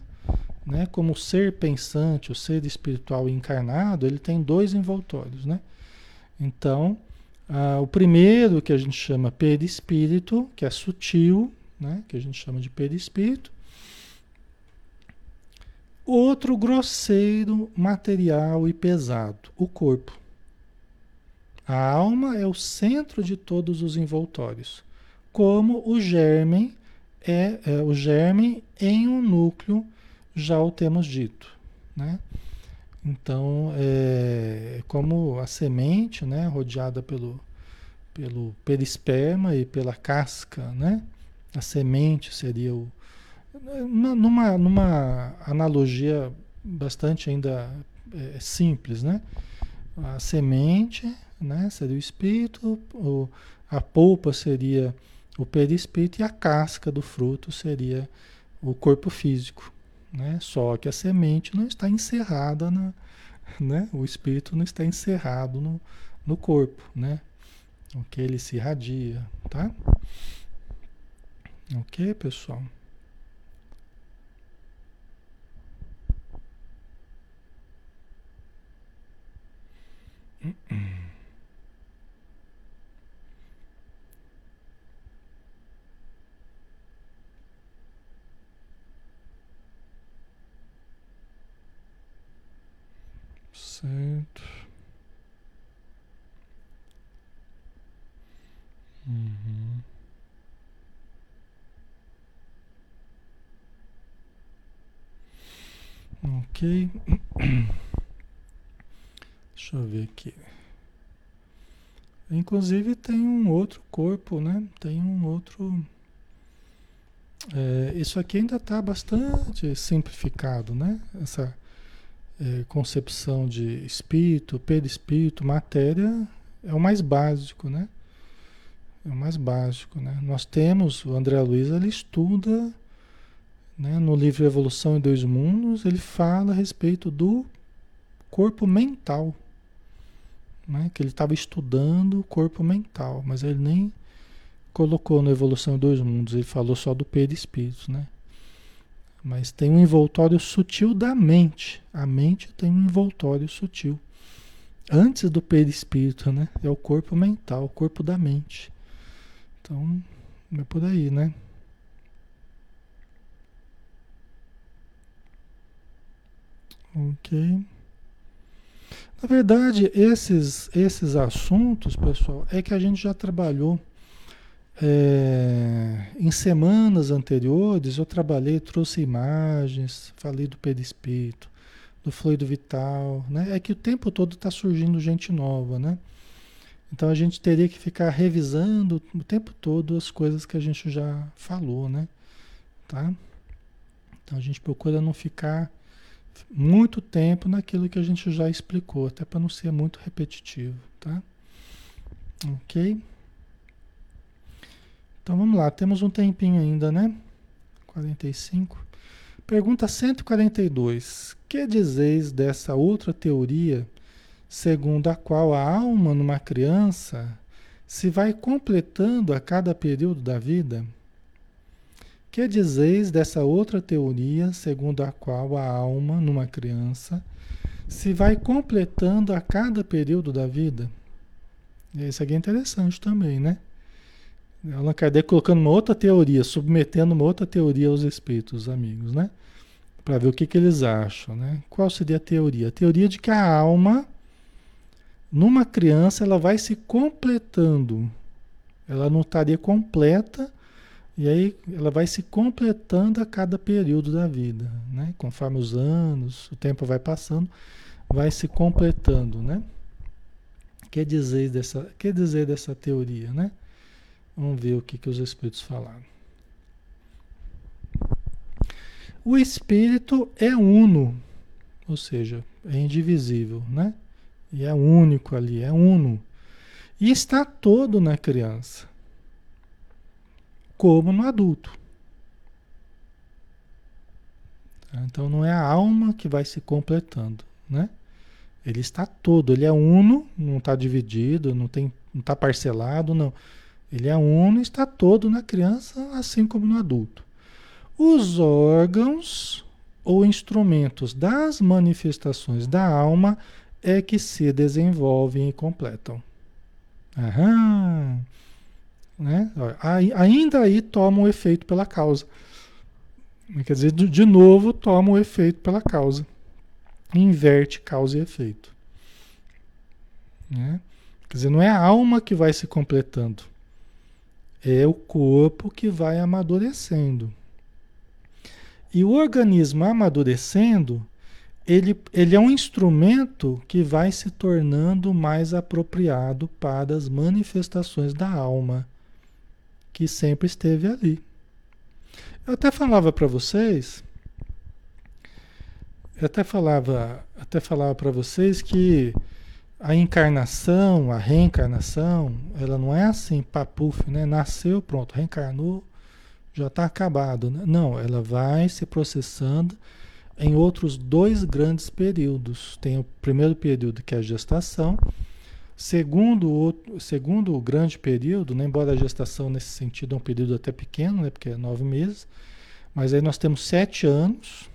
né, como ser pensante, o ser espiritual encarnado, ele tem dois envoltórios, né? Então, ah, o primeiro que a gente chama perispírito, que é sutil, né? que a gente chama de perispírito. Outro grosseiro, material e pesado, o corpo. A alma é o centro de todos os envoltórios, como o germe é, é o germe em um núcleo, já o temos dito, né? Então, é como a semente, né, rodeada pelo, pelo perisperma e pela casca, né? A semente seria o numa, numa analogia bastante ainda é, simples, né? A semente, né, seria o espírito, o, a polpa seria o perispírito e a casca do fruto seria o corpo físico, né? Só que a semente não está encerrada na, né? O espírito não está encerrado no, no corpo, né? Ok? Ele se irradia, tá? Ok, pessoal? Certo. Uhum. Ok. Deixa eu ver aqui. Inclusive tem um outro corpo, né? Tem um outro. É, isso aqui ainda está bastante simplificado, né? Essa é, concepção de espírito, perispírito, matéria é o mais básico, né? É o mais básico, né? Nós temos, o André Luiz, ele estuda, né, no livro Evolução em Dois Mundos, ele fala a respeito do corpo mental, né? Que ele estava estudando o corpo mental, mas ele nem colocou no Evolução em Dois Mundos, ele falou só do perispírito, né? Mas tem um envoltório sutil da mente. A mente tem um envoltório sutil. Antes do perispírito, né? É o corpo mental, o corpo da mente. Então, é por aí, né? Ok. Na verdade, esses, esses assuntos, pessoal, é que a gente já trabalhou é, em semanas anteriores eu trabalhei, trouxe imagens, falei do perispírito, do fluido vital, né? É que o tempo todo está surgindo gente nova, né? Então a gente teria que ficar revisando o tempo todo as coisas que a gente já falou, né? Tá? Então a gente procura não ficar muito tempo naquilo que a gente já explicou, até para não ser muito repetitivo, tá? Ok? Então vamos lá, temos um tempinho ainda, né? 45. Pergunta 142. Que dizeis dessa outra teoria, segundo a qual a alma numa criança se vai completando a cada período da vida? Que dizeis dessa outra teoria, segundo a qual a alma numa criança se vai completando a cada período da vida? Isso aqui é interessante também, né? Allan Kardec colocando uma outra teoria, submetendo uma outra teoria aos espíritos, amigos, né? Para ver o que, que eles acham, né? Qual seria a teoria? A teoria de que a alma, numa criança, ela vai se completando. Ela não estaria completa, e aí ela vai se completando a cada período da vida, né? Conforme os anos, o tempo vai passando, vai se completando, né? Quer dizer dessa, quer dizer dessa teoria, né? Vamos ver o que, que os espíritos falaram. O espírito é uno, ou seja, é indivisível, né? E é único ali, é uno. E está todo na criança, como no adulto. Então não é a alma que vai se completando, né? Ele está todo, ele é uno, não está dividido, não tem, não está parcelado, não. Ele é uno e está todo na criança, assim como no adulto. Os órgãos ou instrumentos das manifestações da alma é que se desenvolvem e completam. Aham. Né? Ainda aí toma o efeito pela causa. Quer dizer, de novo toma o efeito pela causa. Inverte causa e efeito. Né? Quer dizer, não é a alma que vai se completando é o corpo que vai amadurecendo. E o organismo amadurecendo, ele, ele é um instrumento que vai se tornando mais apropriado para as manifestações da alma, que sempre esteve ali. Eu até falava para vocês, eu até falava, até falava para vocês que a encarnação, a reencarnação, ela não é assim, papuf, né? Nasceu, pronto, reencarnou, já está acabado. Né? Não, ela vai se processando em outros dois grandes períodos. Tem o primeiro período, que é a gestação, segundo o, segundo o grande período, né, embora a gestação nesse sentido é um período até pequeno, né, porque é nove meses, mas aí nós temos sete anos,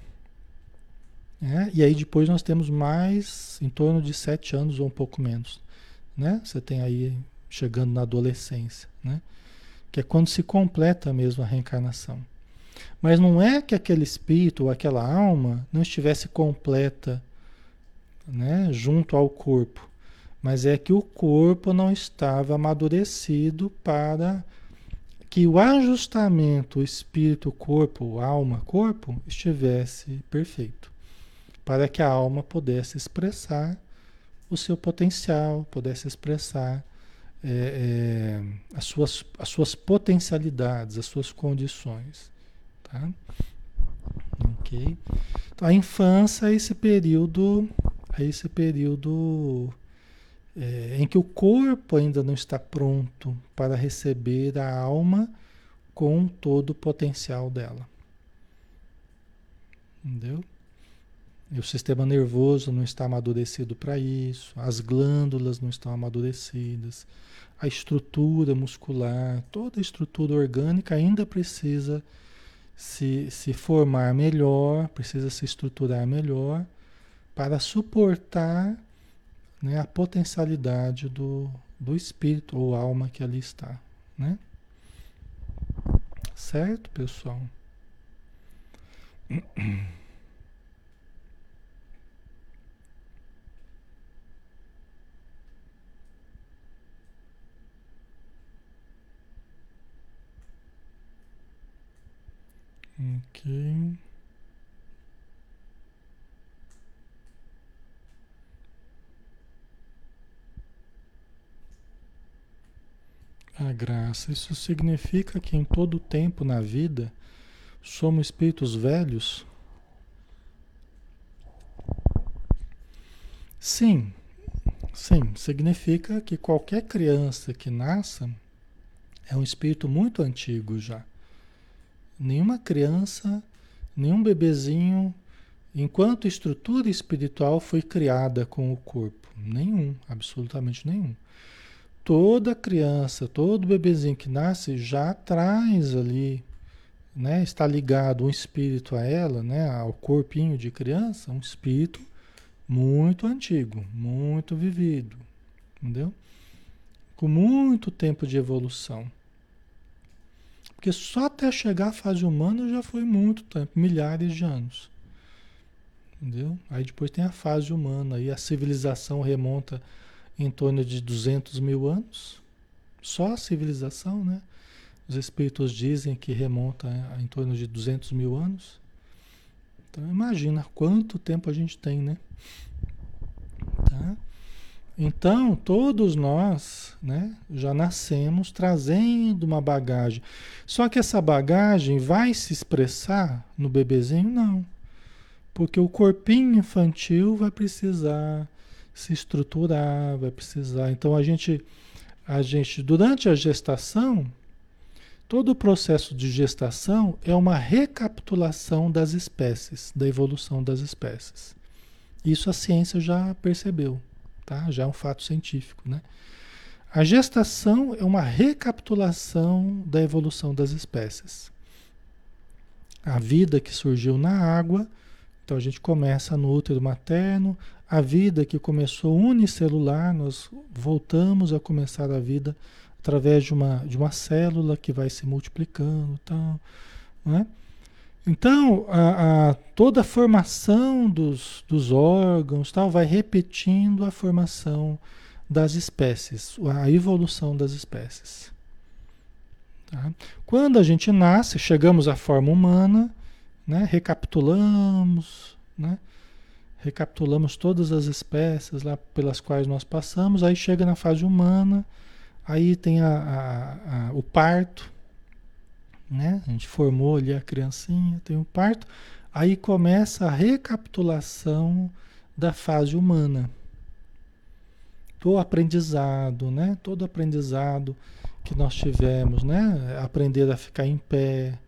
né, e aí depois nós temos mais em torno de sete anos ou um pouco menos. Né? Você tem aí chegando na adolescência, né? que é quando se completa mesmo a reencarnação. Mas não é que aquele espírito ou aquela alma não estivesse completa né, junto ao corpo, mas é que o corpo não estava amadurecido para que o ajustamento espírito-corpo, alma-corpo estivesse perfeito, para que a alma pudesse expressar o seu potencial, pudesse expressar é, é, as, suas, as suas potencialidades, as suas condições. Tá? Ok? Então, a infância é esse período, é esse período é, em que o corpo ainda não está pronto para receber a alma com todo o potencial dela. Entendeu? O sistema nervoso não está amadurecido para isso, as glândulas não estão amadurecidas, a estrutura muscular, toda a estrutura orgânica ainda precisa se, se formar melhor, precisa se estruturar melhor para suportar né, a potencialidade do, do espírito ou alma que ali está. Né? Certo, pessoal? Ok. A graça, isso significa que em todo tempo na vida somos espíritos velhos? Sim, sim, significa que qualquer criança que nasça é um espírito muito antigo já. Nenhuma criança, nenhum bebezinho, enquanto estrutura espiritual foi criada com o corpo. Nenhum, absolutamente nenhum. Toda criança, todo bebezinho que nasce já traz ali, né, está ligado um espírito a ela, né, ao corpinho de criança, um espírito muito antigo, muito vivido, entendeu? Com muito tempo de evolução. Porque só até chegar à fase humana já foi muito tempo, milhares de anos. Entendeu? Aí depois tem a fase humana, aí a civilização remonta em torno de 200 mil anos. Só a civilização, né? Os espíritos dizem que remonta em torno de 200 mil anos. Então imagina quanto tempo a gente tem, né? Tá? Então, todos nós né, já nascemos trazendo uma bagagem. Só que essa bagagem vai se expressar no bebezinho? Não. Porque o corpinho infantil vai precisar se estruturar, vai precisar. Então, a gente, a gente durante a gestação, todo o processo de gestação é uma recapitulação das espécies, da evolução das espécies. Isso a ciência já percebeu tá? Já é um fato científico, né? A gestação é uma recapitulação da evolução das espécies. A vida que surgiu na água, então a gente começa no útero materno, a vida que começou unicelular, nós voltamos a começar a vida através de uma, de uma célula que vai se multiplicando, não é? Então, a, a, toda a formação dos, dos órgãos tal, vai repetindo a formação das espécies, a evolução das espécies. Tá? Quando a gente nasce, chegamos à forma humana, né? recapitulamos, né? recapitulamos todas as espécies lá pelas quais nós passamos, aí chega na fase humana, aí tem a, a, o parto, né? A gente formou ali a criancinha, tem o um parto, aí começa a recapitulação da fase humana. Do aprendizado, né? Todo aprendizado que nós tivemos, né? Aprender a ficar em pé,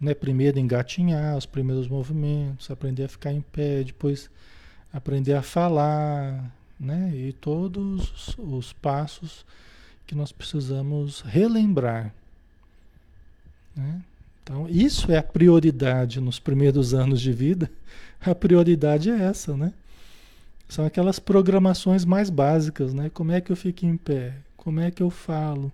né? Primeiro engatinhar os primeiros movimentos, aprender a ficar em pé, depois aprender a falar, né? E todos os, os passos que nós precisamos relembrar, né? Então, isso é a prioridade nos primeiros anos de vida. A prioridade é essa, né? São aquelas programações mais básicas, né? Como é que eu fico em pé? Como é que eu falo?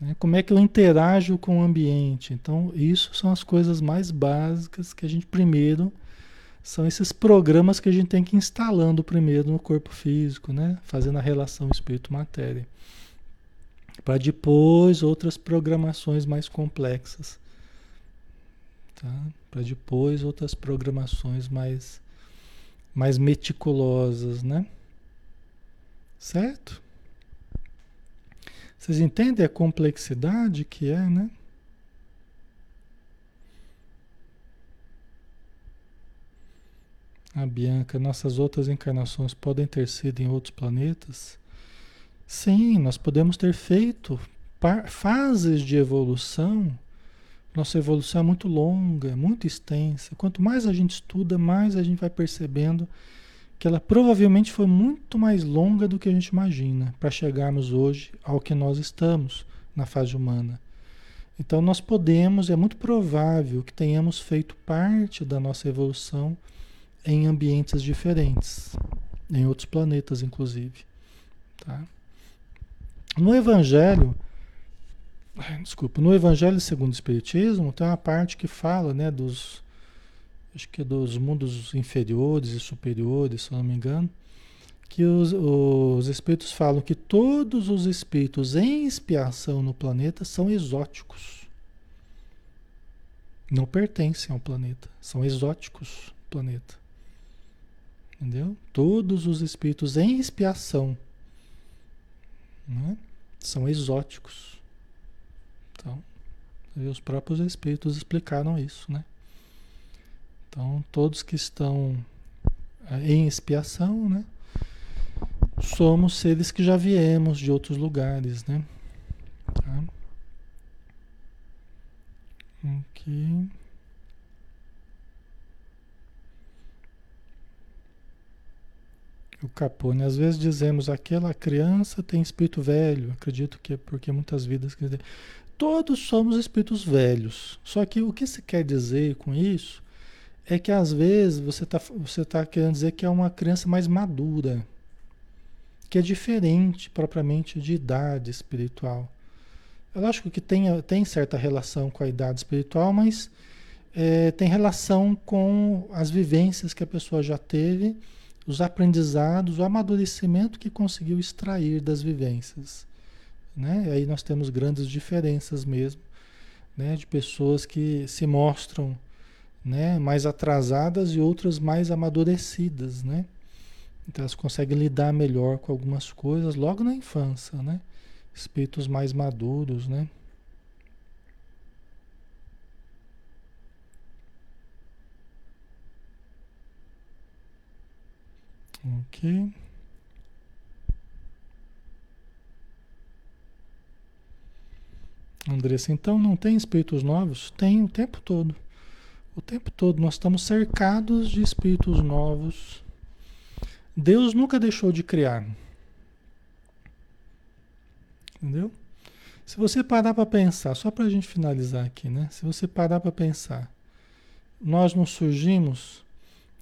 Né? Como é que eu interajo com o ambiente? Então, isso são as coisas mais básicas que a gente primeiro são esses programas que a gente tem que ir instalando primeiro no corpo físico, né? Fazendo a relação espírito-matéria. Para depois outras programações mais complexas. Tá? Para depois outras programações mais mais meticulosas, né? Certo? Vocês entendem a complexidade que é, né? A Bianca, nossas outras encarnações podem ter sido em outros planetas? Sim, nós podemos ter feito fases de evolução. Nossa evolução é muito longa, muito extensa. Quanto mais a gente estuda, mais a gente vai percebendo que ela provavelmente foi muito mais longa do que a gente imagina para chegarmos hoje ao que nós estamos na fase humana. Então nós podemos, é muito provável que tenhamos feito parte da nossa evolução em ambientes diferentes, em outros planetas inclusive, tá? No evangelho, desculpa, no evangelho segundo o espiritismo tem uma parte que fala, né, dos acho que é dos mundos inferiores e superiores, se não me engano, que os, os espíritos falam que todos os espíritos em expiação no planeta são exóticos. Não pertencem ao planeta, são exóticos planeta. Entendeu? Todos os espíritos em expiação né? são exóticos. Então, os próprios espíritos explicaram isso, né? Então, todos que estão eh, em expiação, né? Somos seres que já viemos de outros lugares, né? Tá? Ok. O Capone, às vezes dizemos aquela criança tem espírito velho, acredito que é porque muitas vidas. Todos somos espíritos velhos. Só que o que se quer dizer com isso é que às vezes você está você tá querendo dizer que é uma criança mais madura, que é diferente propriamente de idade espiritual. Eu acho que tem, tem certa relação com a idade espiritual, mas é, tem relação com as vivências que a pessoa já teve, os aprendizados, o amadurecimento que conseguiu extrair das vivências. Né? E aí nós temos grandes diferenças mesmo, né? de pessoas que se mostram né, mais atrasadas e outras mais amadurecidas, né? Então elas conseguem lidar melhor com algumas coisas logo na infância, né? Espíritos mais maduros, né? Ok. Andressa, então não tem espíritos novos? Tem o tempo todo. O tempo todo nós estamos cercados de espíritos novos. Deus nunca deixou de criar. Entendeu? Se você parar para pensar, só para a gente finalizar aqui, né? Se você parar para pensar, nós não surgimos,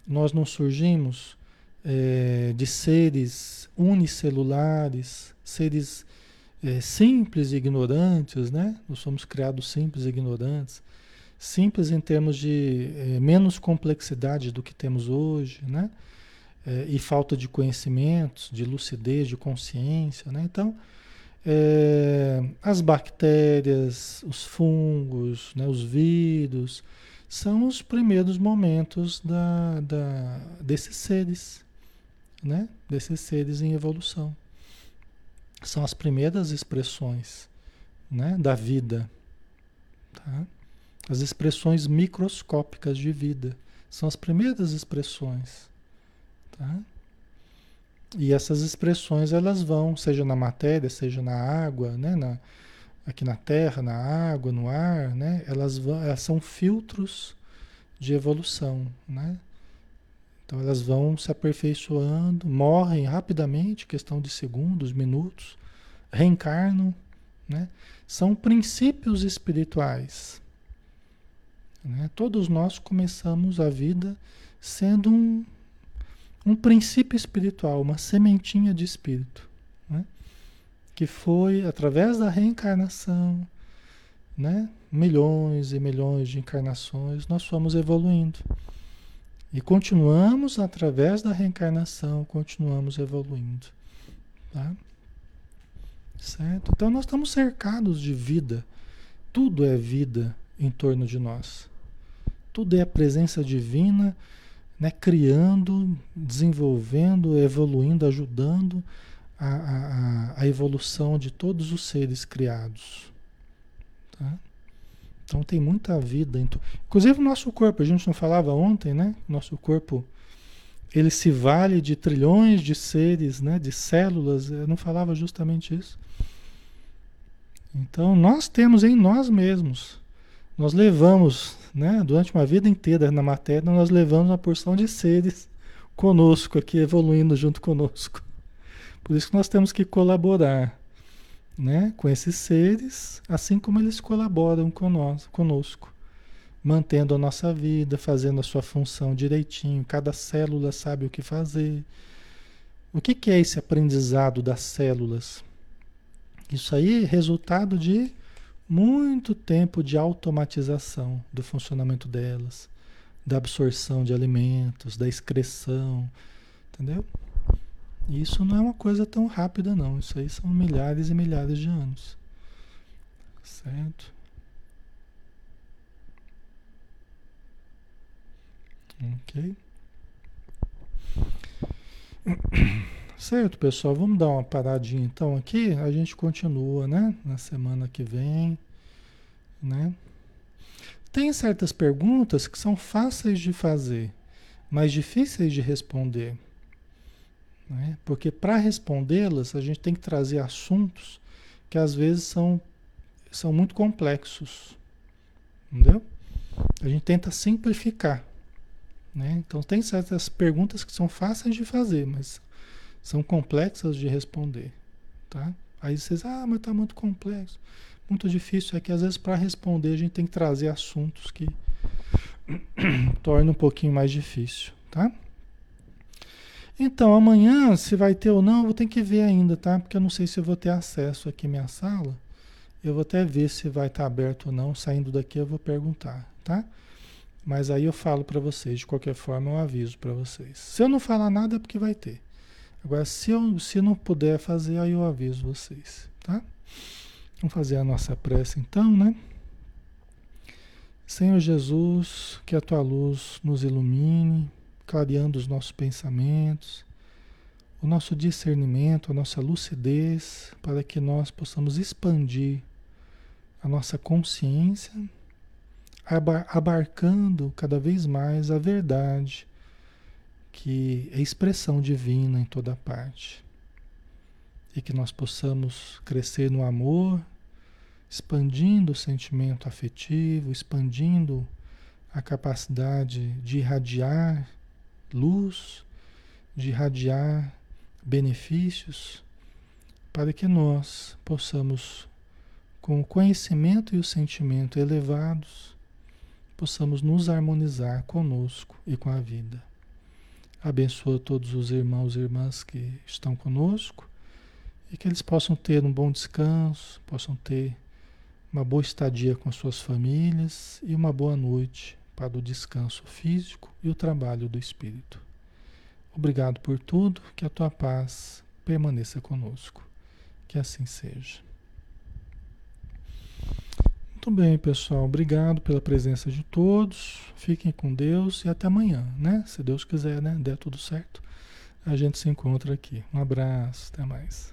nós não surgimos é, de seres unicelulares, seres é, simples e ignorantes, né? Nós somos criados simples e ignorantes simples em termos de é, menos complexidade do que temos hoje, né? É, e falta de conhecimentos, de lucidez, de consciência, né? Então, é, as bactérias, os fungos, né, os vírus, são os primeiros momentos da, da, desses seres, né? Desses seres em evolução. São as primeiras expressões, né, da vida, tá? As expressões microscópicas de vida são as primeiras expressões, tá? E essas expressões elas vão, seja na matéria, seja na água, né, na, aqui na terra, na água, no ar, né? Elas, vão, elas são filtros de evolução, né? Então elas vão se aperfeiçoando, morrem rapidamente, questão de segundos, minutos, reencarnam, né? São princípios espirituais. Né? Todos nós começamos a vida sendo um, um princípio espiritual, uma sementinha de espírito, né? que foi através da reencarnação, né? milhões e milhões de encarnações, nós fomos evoluindo. E continuamos através da reencarnação, continuamos evoluindo. Tá? Certo? Então nós estamos cercados de vida. Tudo é vida em torno de nós. Tudo é a presença divina, né, criando, desenvolvendo, evoluindo, ajudando a, a, a evolução de todos os seres criados. Tá? Então tem muita vida. Inclusive o nosso corpo, a gente não falava ontem, né? Nosso corpo ele se vale de trilhões de seres, né? de células, eu não falava justamente isso. Então nós temos em nós mesmos, nós levamos, né? durante uma vida inteira na matéria, nós levamos uma porção de seres conosco aqui, evoluindo junto conosco. Por isso que nós temos que colaborar né, com esses seres, assim como eles colaboram conosco, mantendo a nossa vida, fazendo a sua função direitinho. Cada célula sabe o que fazer. O que, que é esse aprendizado das células? Isso aí é resultado de muito tempo de automatização do funcionamento delas, da absorção de alimentos, da excreção, entendeu? Isso não é uma coisa tão rápida, não. Isso aí são milhares e milhares de anos. Certo? Ok. Certo, pessoal. Vamos dar uma paradinha então aqui. A gente continua, né? Na semana que vem, né? Tem certas perguntas que são fáceis de fazer, mas difíceis de responder. Né? Porque para respondê-las, a gente tem que trazer assuntos que às vezes são, são muito complexos. Entendeu? A gente tenta simplificar. Né? Então, tem certas perguntas que são fáceis de fazer, mas são complexas de responder. Tá? Aí vocês, ah, mas está muito complexo. Muito difícil. É que às vezes para responder a gente tem que trazer assuntos que tornam um pouquinho mais difícil. Tá? Então, amanhã, se vai ter ou não, eu vou ter que ver ainda, tá? Porque eu não sei se eu vou ter acesso aqui à minha sala. Eu vou até ver se vai estar aberto ou não. Saindo daqui eu vou perguntar, tá? Mas aí eu falo para vocês, de qualquer forma eu aviso para vocês. Se eu não falar nada é porque vai ter. Agora, se eu se não puder fazer, aí eu aviso vocês, tá? Vamos fazer a nossa prece então, né? Senhor Jesus, que a tua luz nos ilumine clareando os nossos pensamentos, o nosso discernimento, a nossa lucidez, para que nós possamos expandir a nossa consciência, abarcando cada vez mais a verdade, que é expressão divina em toda parte. E que nós possamos crescer no amor, expandindo o sentimento afetivo, expandindo a capacidade de irradiar luz, de irradiar benefícios, para que nós possamos, com o conhecimento e o sentimento elevados, possamos nos harmonizar conosco e com a vida. Abençoa todos os irmãos e irmãs que estão conosco e que eles possam ter um bom descanso, possam ter uma boa estadia com suas famílias e uma boa noite para o descanso físico e o trabalho do espírito. Obrigado por tudo, que a tua paz permaneça conosco. Que assim seja. Muito bem, pessoal. Obrigado pela presença de todos. Fiquem com Deus e até amanhã, né? Se Deus quiser, né? Der tudo certo. A gente se encontra aqui. Um abraço, até mais.